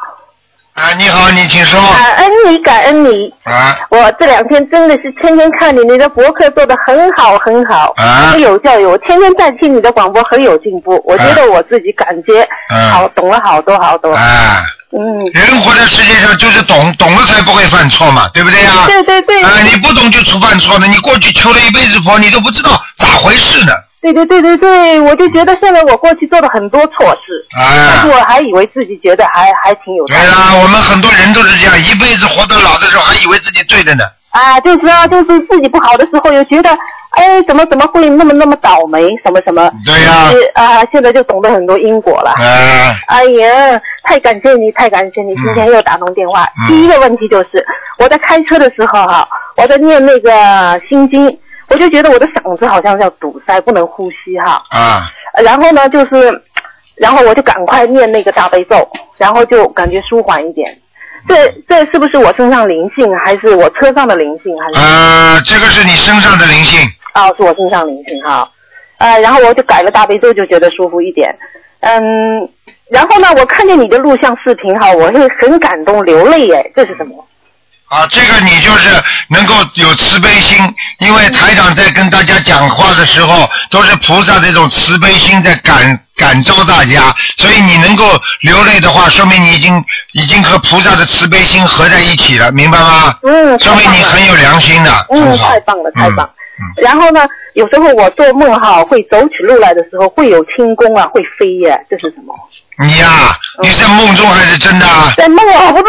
啊，你好，你请说。感恩你，感恩你。啊，我这两天真的是天天看你，你的博客做的很好很好，啊很有教育。我天天在听你的广播，很有进步。我觉得我自己感觉嗯好，懂了好多好多。啊，嗯，人活在世界上就是懂，懂了才不会犯错嘛，对不对呀？对对对。啊，你不懂就出犯错的，你过去求了一辈子佛，你都不知道咋回事呢。对对对对对，我就觉得现在我过去做了很多错事，但啊是，我还以为自己觉得还还挺有。对啦，我们很多人都是这样，一辈子活到老的时候还以为自己对的呢。啊，就是啊，就是自己不好的时候，又觉得，哎，怎么怎么会那么那么倒霉，什么什么。对呀是啊，现在就懂得很多因果了。哎，哎呀，太感谢你，太感谢你，今天又打通电话。嗯第一个问题就是，我在开车的时候哈，我在念那个心经，我就觉得我的嗓子好像要堵塞，不能呼吸哈。啊，呃然后呢，就是，然后我就赶快念那个大悲咒，然后就感觉舒缓一点。这这是不是我身上灵性，还是我车上的灵性，还是？呃，这个是你身上的灵性，哦，是我身上灵性哈。呃，然后我就改了大悲咒，就觉得舒服一点。嗯，然后呢，我看见你的录像视频哈，我是很感动，流泪耶，这是什么？啊，这个你就是能够有慈悲心，因为台长在跟大家讲话的时候，都是菩萨这种慈悲心在感感召大家，所以你能够流泪的话，说明你已经已经和菩萨的慈悲心合在一起了，明白吗？嗯，说明你很有良心的，嗯，太棒了，太棒。然后呢，有时候我做梦哈，会走起路来的时候会有轻功啊，会飞耶，这是什么？你呀、你在梦中还是真的啊？在梦啊，不是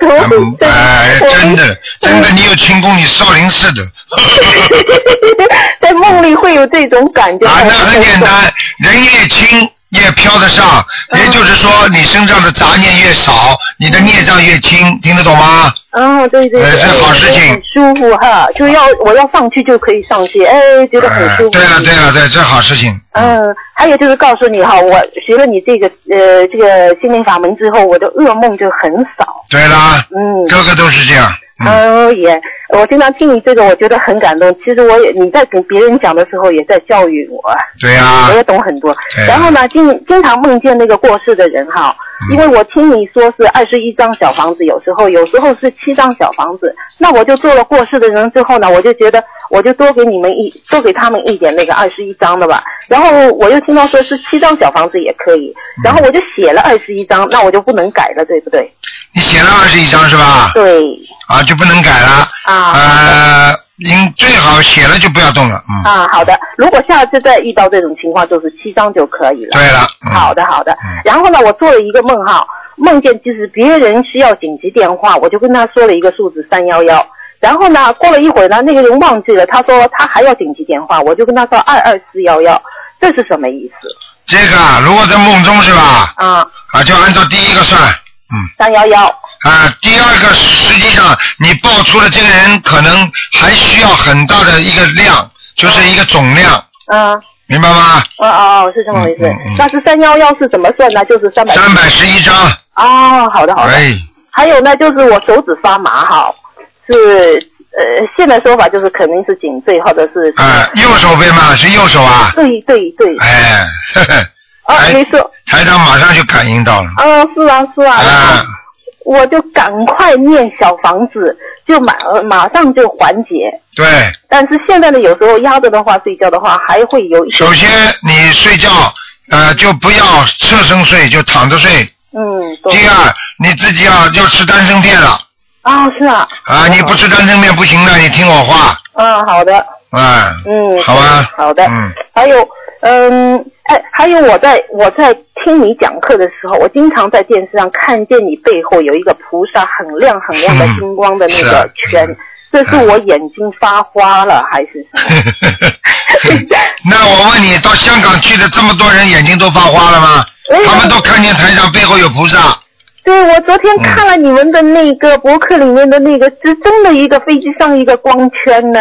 真的，嗯哎，真的，真的，你有轻功，你少林寺的。在梦里会有这种感觉。啊，那很简单，人越轻越飘得上，嗯也就是说你身上的杂念越少，你的孽障越轻，听得懂吗？嗯，对对对，呃是好事情很舒服哈，就要我要上去就可以上去，哎，觉得很舒服。对了对了对，这好事情。嗯，还有就是告诉你哈，我学了你这个呃这个心灵法门之后，我的噩梦就很少。对啦，嗯，个个都是这样。哦也，我经常听你这个，我觉得很感动。其实我也你在给别人讲的时候，也在教育我。对呀我也懂很多。啊然后呢，经经常梦见那个过世的人哈，嗯因为我听你说是二十一张小房子，有时候有时候是七张小房子，那我就做了过世的人之后呢，我就觉得我就多给你们一多给他们一点那个二十一张的吧。然后我又听到说是七张小房子也可以，嗯然后我就写了二十一张，那我就不能改了，对不对？你写了二十一张是吧？对。啊，就不能改了。啊。呃，应最好写了就不要动了。嗯。啊，好的。如果下次再遇到这种情况，就是七张就可以了。对了。嗯好的，好的。然后呢，我做了一个梦哈，梦见就是别人需要紧急电话，我就跟他说了一个数字三幺幺。然后呢，过了一会儿呢，那个人忘记了，他说他还要紧急电话，我就跟他说二二四幺幺，这是什么意思？这个啊，如果在梦中是吧？啊。啊，就按照第一个算。三幺幺。啊，第二个实际上你报出的这个人可能还需要很大的一个量，就是一个总量，嗯。明白吗？哦哦哦，是这么回事。那是三幺幺是怎么算呢？就是三百。三百十一张。哦，好的好的。哎，还有呢，就是我手指发麻哈，是呃，现在说法就是肯定是颈椎或者是。啊，右手背嘛，是右手啊。对对对。哎，呵呵。啊，没错。台长马上就感应到了。啊，是啊是啊。啊。我就赶快念小房子，就马马上就缓解。对，但是现在呢，有时候压着的话，睡觉的话还会有。首先你睡觉，呃，就不要侧身睡，就躺着睡。嗯。第二，你自己要要吃丹参片了。啊，是啊。啊，你不吃丹参片不行的，你听我话。嗯，好的。啊。嗯。好吧。好的。嗯。还有，嗯，哎，还有我在我在听你讲课的时候，我经常在电视上看见你背后有一个菩萨很亮很亮的金光的那个圈，这是我眼睛发花了还是什么？那我问你，到香港去的这么多人，眼睛都发花了吗？他们都看见台上背后有菩萨。对，我昨天看了你们的那个博客里面的那个，是真的一个飞机上一个光圈呢，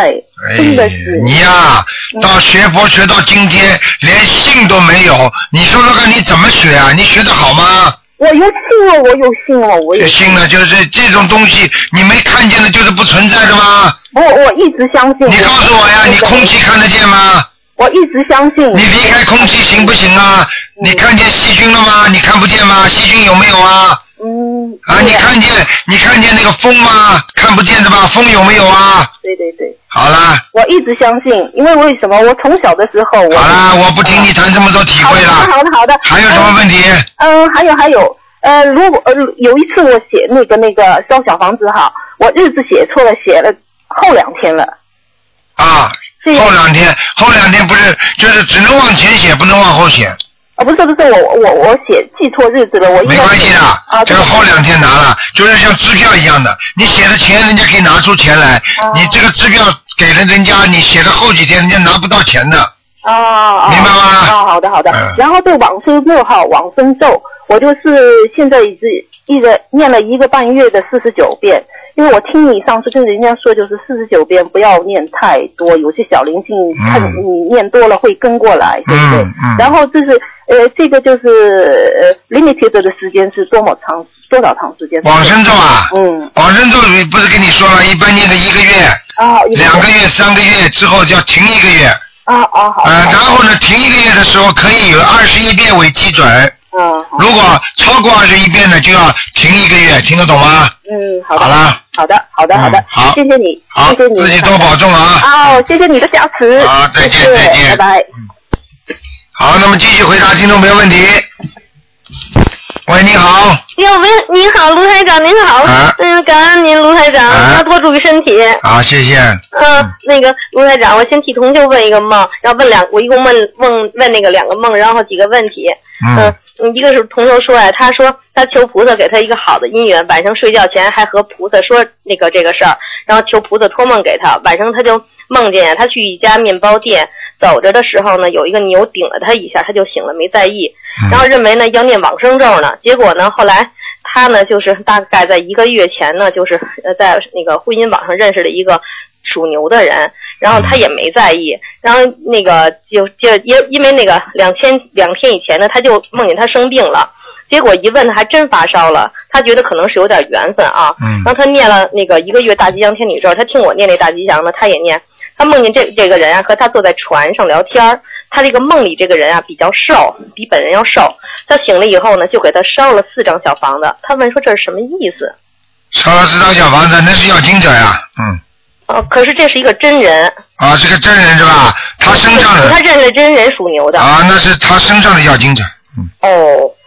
真的是。你呀、到学佛学到今天，连信都没有，你说说看你怎么学啊？你学的好吗？我有信了，我有信了，我有信了，就是这种东西，你没看见的，就是不存在的吗？我我一直相信。你告诉我呀，你空气看得见吗？我一直相信。你离开空气行不行啊？你看见细菌了吗？你看不见吗？细菌有没有啊？嗯。啊，你看见你看见那个风吗？看不见的吧？风有没有啊？对对对。好啦，我一直相信，因为为什么？我从小的时候我。好啦，我不听你谈这么多体会了。好的好的好的。还有什么问题？嗯，还有还有，呃，如果呃有一次我写那个那个烧小房子哈，我日子写错了，写了后两天了。啊，后两天，后两天不是就是只能往前写，不能往后写。啊，不是不是，我我我写记错日子了，我没关系的，啊，这个后两天拿了，就是像支票一样的，你写的钱人家可以拿出钱来，哦你这个支票给了人家，你写的后几天人家拿不到钱的。啊，明白吗？啊，好的好的。然后这往生咒哈，往生咒，我就是现在已经一直念了一个半月的四十九遍，因为我听你上次跟人家说，就是四十九遍不要念太多，有些小灵性看你念多了会跟过来，对不对？嗯然后就是呃，这个就是呃 limited 的时间是多么长，多少长时间？往生咒啊，嗯，往生咒不是跟你说了，一般念个一个月，啊，两个月、三个月之后就要停一个月。啊啊好。呃，然后呢，停一个月的时候可以有二十一遍为基准。嗯。如果超过二十一遍呢，就要停一个月，听得懂吗？嗯，好的。好了。好的，好的，好的。好谢谢你，好谢谢你，自己多保重啊哦，谢谢你的加持。好再见再见拜拜。好，那么继续回答听众朋友问题。喂，你好。哟，喂，你好，卢台长，您好。啊嗯，感恩您，卢台长，啊要多注意身体。好，谢谢。嗯，那个卢台长，我先替同学问一个梦，然后问两，我一共问问问那个两个梦，然后几个问题。嗯嗯，一个是同学说呀，他说他求菩萨给他一个好的姻缘，晚上睡觉前还和菩萨说那个这个事儿，然后求菩萨托梦给他。晚上他就梦见呀，他去一家面包店，走着的时候呢，有一个牛顶了他一下，他就醒了，没在意，然后认为呢要念往生咒呢，结果呢后来。他呢，就是大概在一个月前呢，就是呃在那个婚姻网上认识了一个属牛的人，然后他也没在意，然后那个就就因因为那个两千两天以前呢，他就梦见他生病了，结果一问他还真发烧了，他觉得可能是有点缘分啊，嗯然后他念了那个一个月大吉祥天女咒，他听我念那大吉祥呢，他也念，他梦见这这个人啊和他坐在船上聊天儿他这个梦里这个人啊比较瘦，比本人要瘦。他醒了以后呢，就给他烧了四张小房子。他问说这是什么意思？烧了四张小房子，那是要经者呀。嗯。哦，可是这是一个真人，啊，是个真人是吧？他身上的他认识真人属牛的。啊，那是他身上的要精者。哦，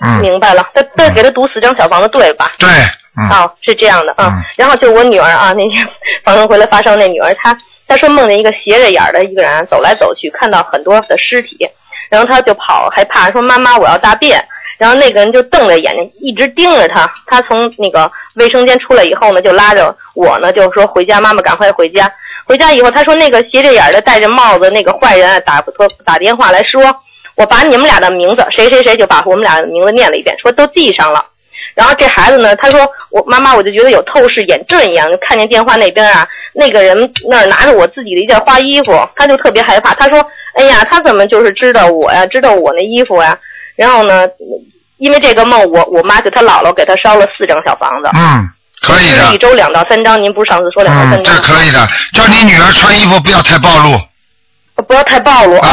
嗯明白了。他他给他读四张小房子，对吧？对，嗯。哦，是这样的啊。然后就我女儿啊，那天 访问回来发烧那女儿，她她说梦见一个斜着眼儿的一个人走来走去，看到很多的尸体，然后她就跑，害怕说妈妈我要大便。然后那个人就瞪着眼睛，一直盯着他。他从那个卫生间出来以后呢，就拉着我呢，就说回家，妈妈赶快回家。回家以后，他说那个斜着眼的戴着帽子那个坏人啊打说打电话来说，我把你们俩的名字谁谁谁就把我们俩的名字念了一遍，说都记上了。然后这孩子呢，他说我妈妈，我就觉得有透视眼阵一样，就看见电话那边啊，那个人那儿拿着我自己的一件花衣服，他就特别害怕。他说，哎呀，他怎么就是知道我呀，知道我那衣服呀？然后呢，因为这个梦，我我妈就她姥姥给她烧了四张小房子，嗯，可以的一。周两到三张。您不是上次说两到嗯，三张？这可以的。叫你女儿穿衣服不要太暴露。不要太暴露啊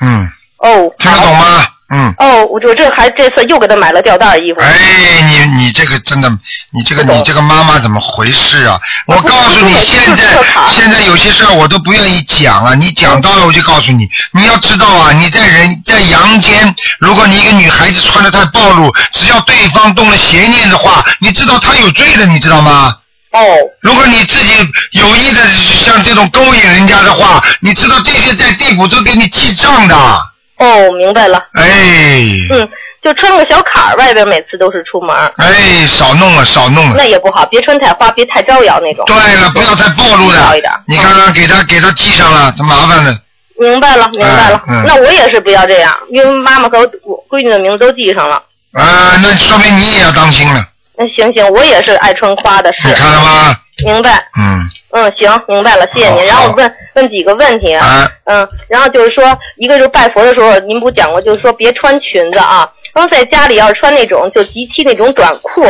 嗯，哦。听得懂吗？嗯。哦，我我这还这次又给他买了吊带衣服。哎，你你这个真的，你这个你这个妈妈怎么回事啊？我告诉你，现在现在有些事儿我都不愿意讲啊，你讲到了我就告诉你，你要知道啊，你在人在阳间，如果你一个女孩子穿的太暴露，只要对方动了邪念的话，你知道她有罪的，你知道吗？哦。如果你自己有意的像这种勾引人家的话，你知道这些在地府都给你记账的。哦，明白了。哎。嗯，就穿个小坎儿，外边每次都是出门。哎，少弄了，少弄了。那也不好，别穿太花，别太招摇那种。对了，不要太暴露了。你看看，给他给他系上了，这麻烦了。明白了，明白了。那我也是不要这样，因为妈妈和我闺女的名字都记上了。啊，那说明你也要当心了。那行行，我也是爱穿花的，是。你看了吗？明白。嗯。嗯，行，明白了，谢谢您。然后我问问几个问题啊。嗯，然后就是说，一个就是拜佛的时候，您不讲过，就是说别穿裙子啊。然后在家里要是穿那种就及膝那种短裤，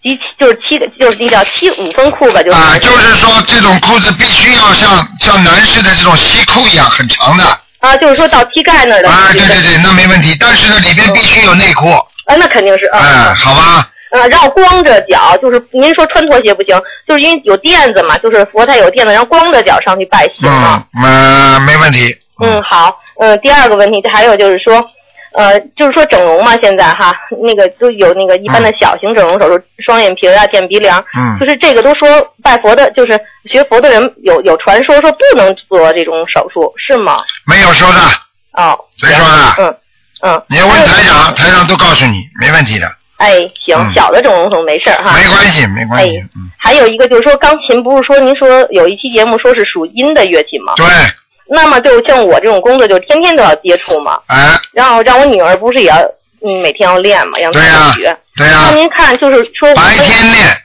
及膝就是七就是那叫七五分裤吧，就是。啊，就是说这种裤子必须要像像男士的这种西裤一样很长的。啊，就是说到膝盖那儿的。啊，对对对，那没问题。但是呢，里边必须有内裤。啊，那肯定是啊。嗯，好吧。呃，然后光着脚，就是您说穿拖鞋不行，就是因为有垫子嘛，就是佛台有垫子，然后光着脚上去拜行吗？嗯，呃，没问题。嗯，好。嗯，第二个问题，还有就是说，呃，就是说整容嘛，现在哈，那个都有那个一般的小型整容手术，双眼皮啊，垫鼻梁，嗯就是这个都说拜佛的，就是学佛的人有有传说说不能做这种手术，是吗？没有说的，哦，谁说的？嗯嗯。你要问台长，台长都告诉你，没问题的，哎，行，嗯小的整容可能没事儿哈。没关系，没关系。哎还有一个就是说，钢琴不是说您说有一期节目说是属阴的乐器吗？对。那么就像我这种工作，就天天都要接触嘛。哎。然后让我女儿不是也要嗯每天要练嘛，让她对呀学。对呀那您看，就是说白天练，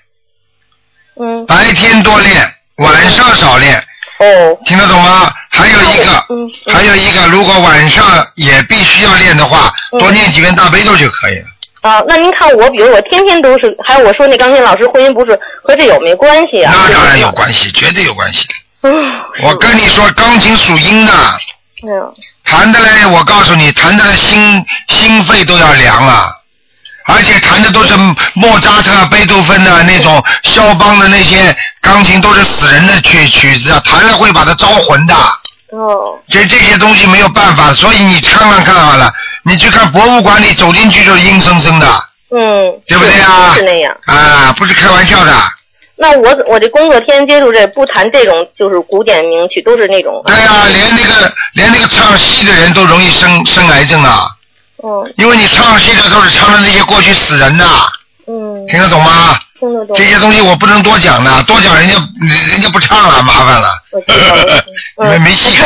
嗯，白天多练，晚上少练。哦。听得懂吗？还有一个，嗯还有一个，如果晚上也必须要练的话，嗯多念几遍大悲咒就可以了。啊，那您看我，比如我天天都是，还有我说那钢琴老师婚姻不是和这有没关系啊？那当然有关系，绝对有关系的。嗯，我跟你说，钢琴属阴的，嗯，弹的嘞，我告诉你，弹的心心肺都要凉了，而且弹的都是莫扎特、贝多芬的那种肖邦的那些钢琴，都是死人的曲曲子啊，弹了会把它招魂的。哦，这这些东西没有办法，所以你看看看好了，你去看博物馆里走进去就是阴森森的嗯，对不对啊是是那样。啊，不是开玩笑的。那我我这工作天天接触这不谈这种就是古典名曲，都是那种对呀、连那个连那个唱戏的人都容易生生癌症啊，哦因为你唱戏的都是唱的那些过去死人的，嗯，听得懂吗？听得懂。这些东西我不能多讲的，多讲人家人家不唱了，麻烦了。我知道了。你们没戏。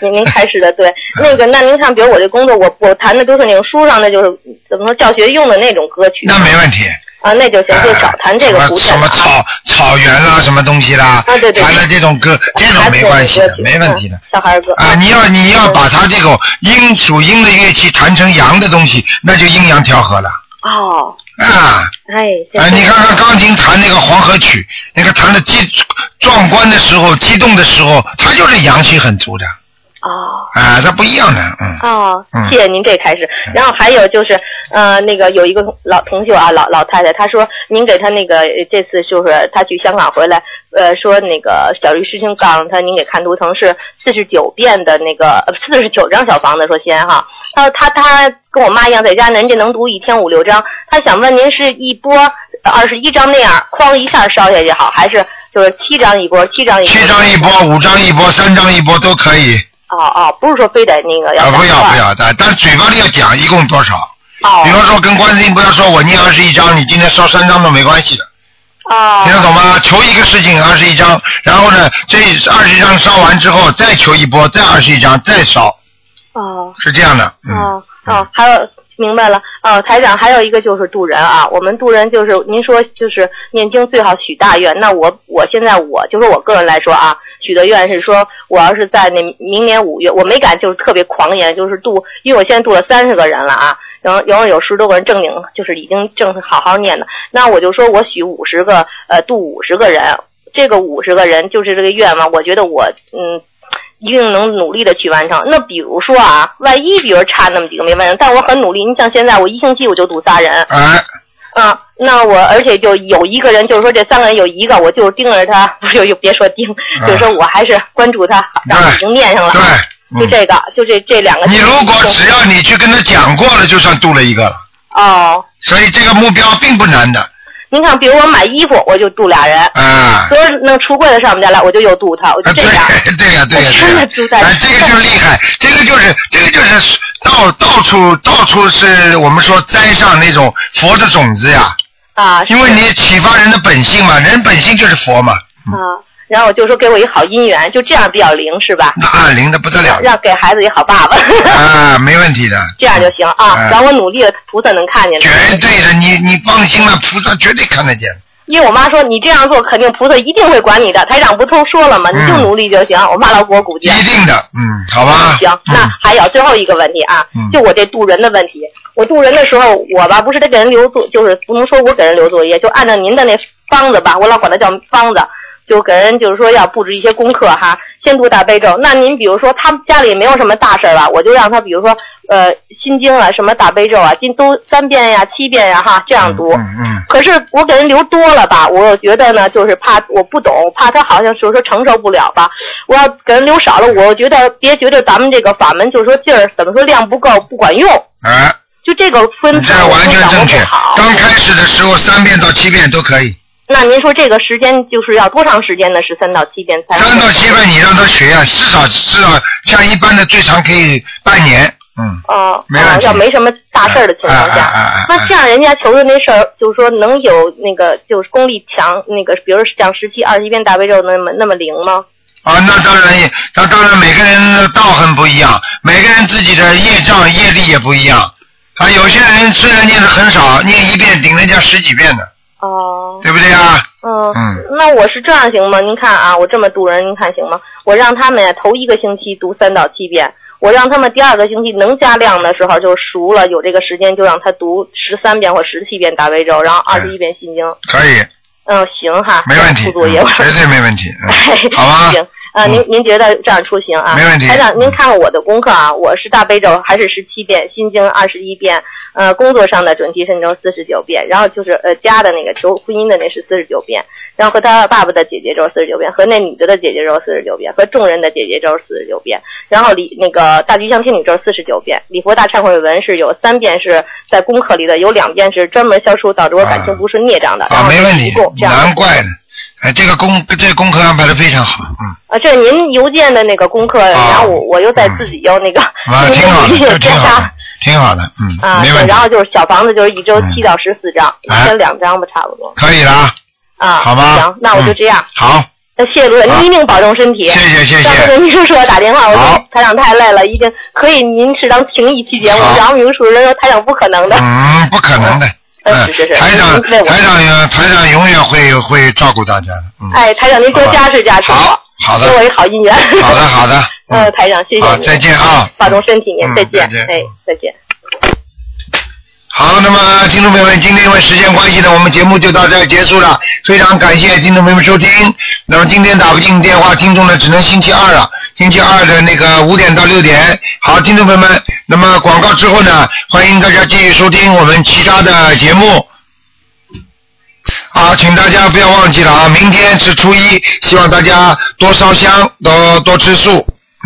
您您开始的对，那个那您看，比如我这工作，我我弹的都是那种书上的，就是怎么说教学用的那种歌曲。那没问题。啊，那就行，就少弹这个古典什么的啊。草草原啦，什么东西啦，啊对对弹的这种歌，这种没关系的，没问题的。小孩歌啊，你要你要把它这种阴属阴的乐器弹成阳的东西，那就阴阳调和了哦，啊。哎，哎，你看看钢琴弹那个黄河曲，那个弹的激壮观的时候、激动的时候，他就是阳气很足的。哦。啊，它不一样的，嗯。谢谢您这开始。然后还有就是，呃，那个有一个老同学啊，老老太太，她说您给她那个呃这次就是她去香港回来，呃，说那个小律师兄告诉她，您给看图腾是四十九遍的那个呃四十九张小房子，说先哈，她说她她跟我妈一样，在家人家能读一天五六张，她想问您是一波二十一张那样哐一下烧下去好，还是就是七张一波，七张一波？七张一波，五张一波，三张一波都可以。哦哦，不是说非得那个要啊，不要不要，但但嘴巴里要讲一共多少。哦。比方说跟观世音不要说我念二十一章，你今天烧三张都没关系的。哦。听得懂吗？求一个事情二十一张，然后呢，这二十一张烧完之后再求一波，再二十一张再烧，哦。是这样的。嗯。哦哦，还有明白了哦，台长还有一个就是渡人啊，我们渡人就是您说就是念经最好许大愿，那我我现在我就说我个人来说啊，许的愿是说我要是在那明年五月，我没敢就是特别狂言，就是渡，因为我现在渡了三十个人了啊，然后然后有十多个人正经就是已经正好好念的，那我就说我许五十个呃渡五十个人，这个五十个人就是这个愿望，我觉得我嗯。一定能努力的去完成。那比如说啊，万一比如差那么几个没完成，但我很努力。你像现在我一星期我就堵仨人，啊，那我而且就有一个人，就是说这三个人有一个，我就盯着他，不是就别说盯，就是说我还是关注他，然后已经念上了。对，就这个，就这这两个。你如果只要你去跟他讲过了，就算度了一个了。哦。所以这个目标并不难的。您看，比如我买衣服，我就度俩人。啊。所以那橱柜的上我们家来，我就又度他，我就这样。对呀，对呀，真对呀的住在。哎，这个就厉害，这个就是这个就是到到处到处是我们说栽上那种佛的种子呀。啊。因为你启发人的本性嘛，人本性就是佛嘛。啊，然后我就说给我一好姻缘，就这样比较灵是吧？那灵的不得了。让给孩子一好爸爸。啊，没问题的。这样就行啊，哎然后我努力了，菩萨能看见的。绝对的，你你放心了，菩萨绝对看得见。因为我妈说你这样做，肯定菩萨一定会管你的。台长不都说了吗？你就努力就行。我妈老给我鼓劲。一定的，嗯，好吧。行，那还有最后一个问题啊，嗯就我这渡人的问题。我渡人的时候，我吧不是得给人留作，就是不能说我给人留作业，就按照您的那方子吧，我老管它叫方子，就给人就是说要布置一些功课哈，先读大悲咒。那您比如说他们家里没有什么大事儿吧，我就让他比如说呃心经啊，什么大悲咒啊，今都三遍呀、七遍呀哈，这样读。嗯。可是我给人留多了吧，我又觉得呢，就是怕我不懂，怕他好像就是说承受不了吧。我要给人留少了，我觉得别觉得咱们这个法门就是说劲儿怎么说量不够不管用，啊，就这个分配这完全正确。刚开始的时候三遍到七遍都可以，那您说这个时间就是要多长时间呢？是三到七天才？三到七天你让他学啊，至少至少像一般的最长可以半年，嗯。哦，没问题哦要没什么大事儿的情况下，那这样人家求的那事儿，就是说能有那个就是功力强，那个比如讲十七、二十一遍大悲咒那么那么灵吗？啊，那当然也，那当然每个人的道行不一样，每个人自己的业障业力也不一样。啊，有些人虽然念的很少，念一遍顶人家十几遍的，哦。对不对啊？嗯，嗯那我是这样行吗？您看啊，我这么读人，您看行吗？我让他们呀头一个星期读三到七遍，我让他们第二个星期能加量的时候就熟了，有这个时间就让他读十三遍或十七遍大悲咒，然后二十一遍心经。可以，嗯，行哈，没问题，绝对没问题，嗯 好吧？行，呃，您您觉得这样出行啊？没问题台长，您看看我的功课啊，我是大悲咒还是十七遍，心经二十一遍，呃，工作上的准提神咒四十九遍，然后就是呃家的那个求婚姻的那是四十九遍，然后和他爸爸的姐姐咒四十九遍，和那女的的姐姐咒四十九遍，和众人的姐姐咒四十九遍，然后礼那个大吉祥天女咒四十九遍，礼佛大忏悔文是有三遍是在功课里的，有两遍是专门消除导致我感情不顺孽障的，然啊，后没问题难怪呢。哎，这个功这个功课安排的非常好，嗯，啊，这是您邮件的那个功课，然后我我又在自己要那个，啊，挺好的，这挺好的，挺好的，嗯，啊，对，没问题然，后就是小房子就是一周七到十四张，一哎天两张吧，差不多。可以了啊，啊，好吧行，那我就这样。好，那谢谢卢院，您一定保重身体。谢谢谢谢上次跟秘书说打电话，我说台长太累了，一定可以您适当停一期节目。然后秘书人说台长不可能的。嗯，不可能的，嗯，是是是。台长台长也台长永远会会照顾大家的，嗯，哎，台长您多加持加持我，好的。给我一好姻缘。好的好的，呃，台长谢谢好您，再见啊。保重身体您，再见。哎，再见。好，那么听众朋友们，今天因为时间关系呢，我们节目就到这儿结束了。非常感谢听众朋友们收听。那么今天打不进电话，听众呢只能星期二了，星期二的那个五点到六点。好，听众朋友们，那么广告之后呢，欢迎大家继续收听我们其他的节目。啊，请大家不要忘记了啊，明天是初一，希望大家多烧香，多多吃素。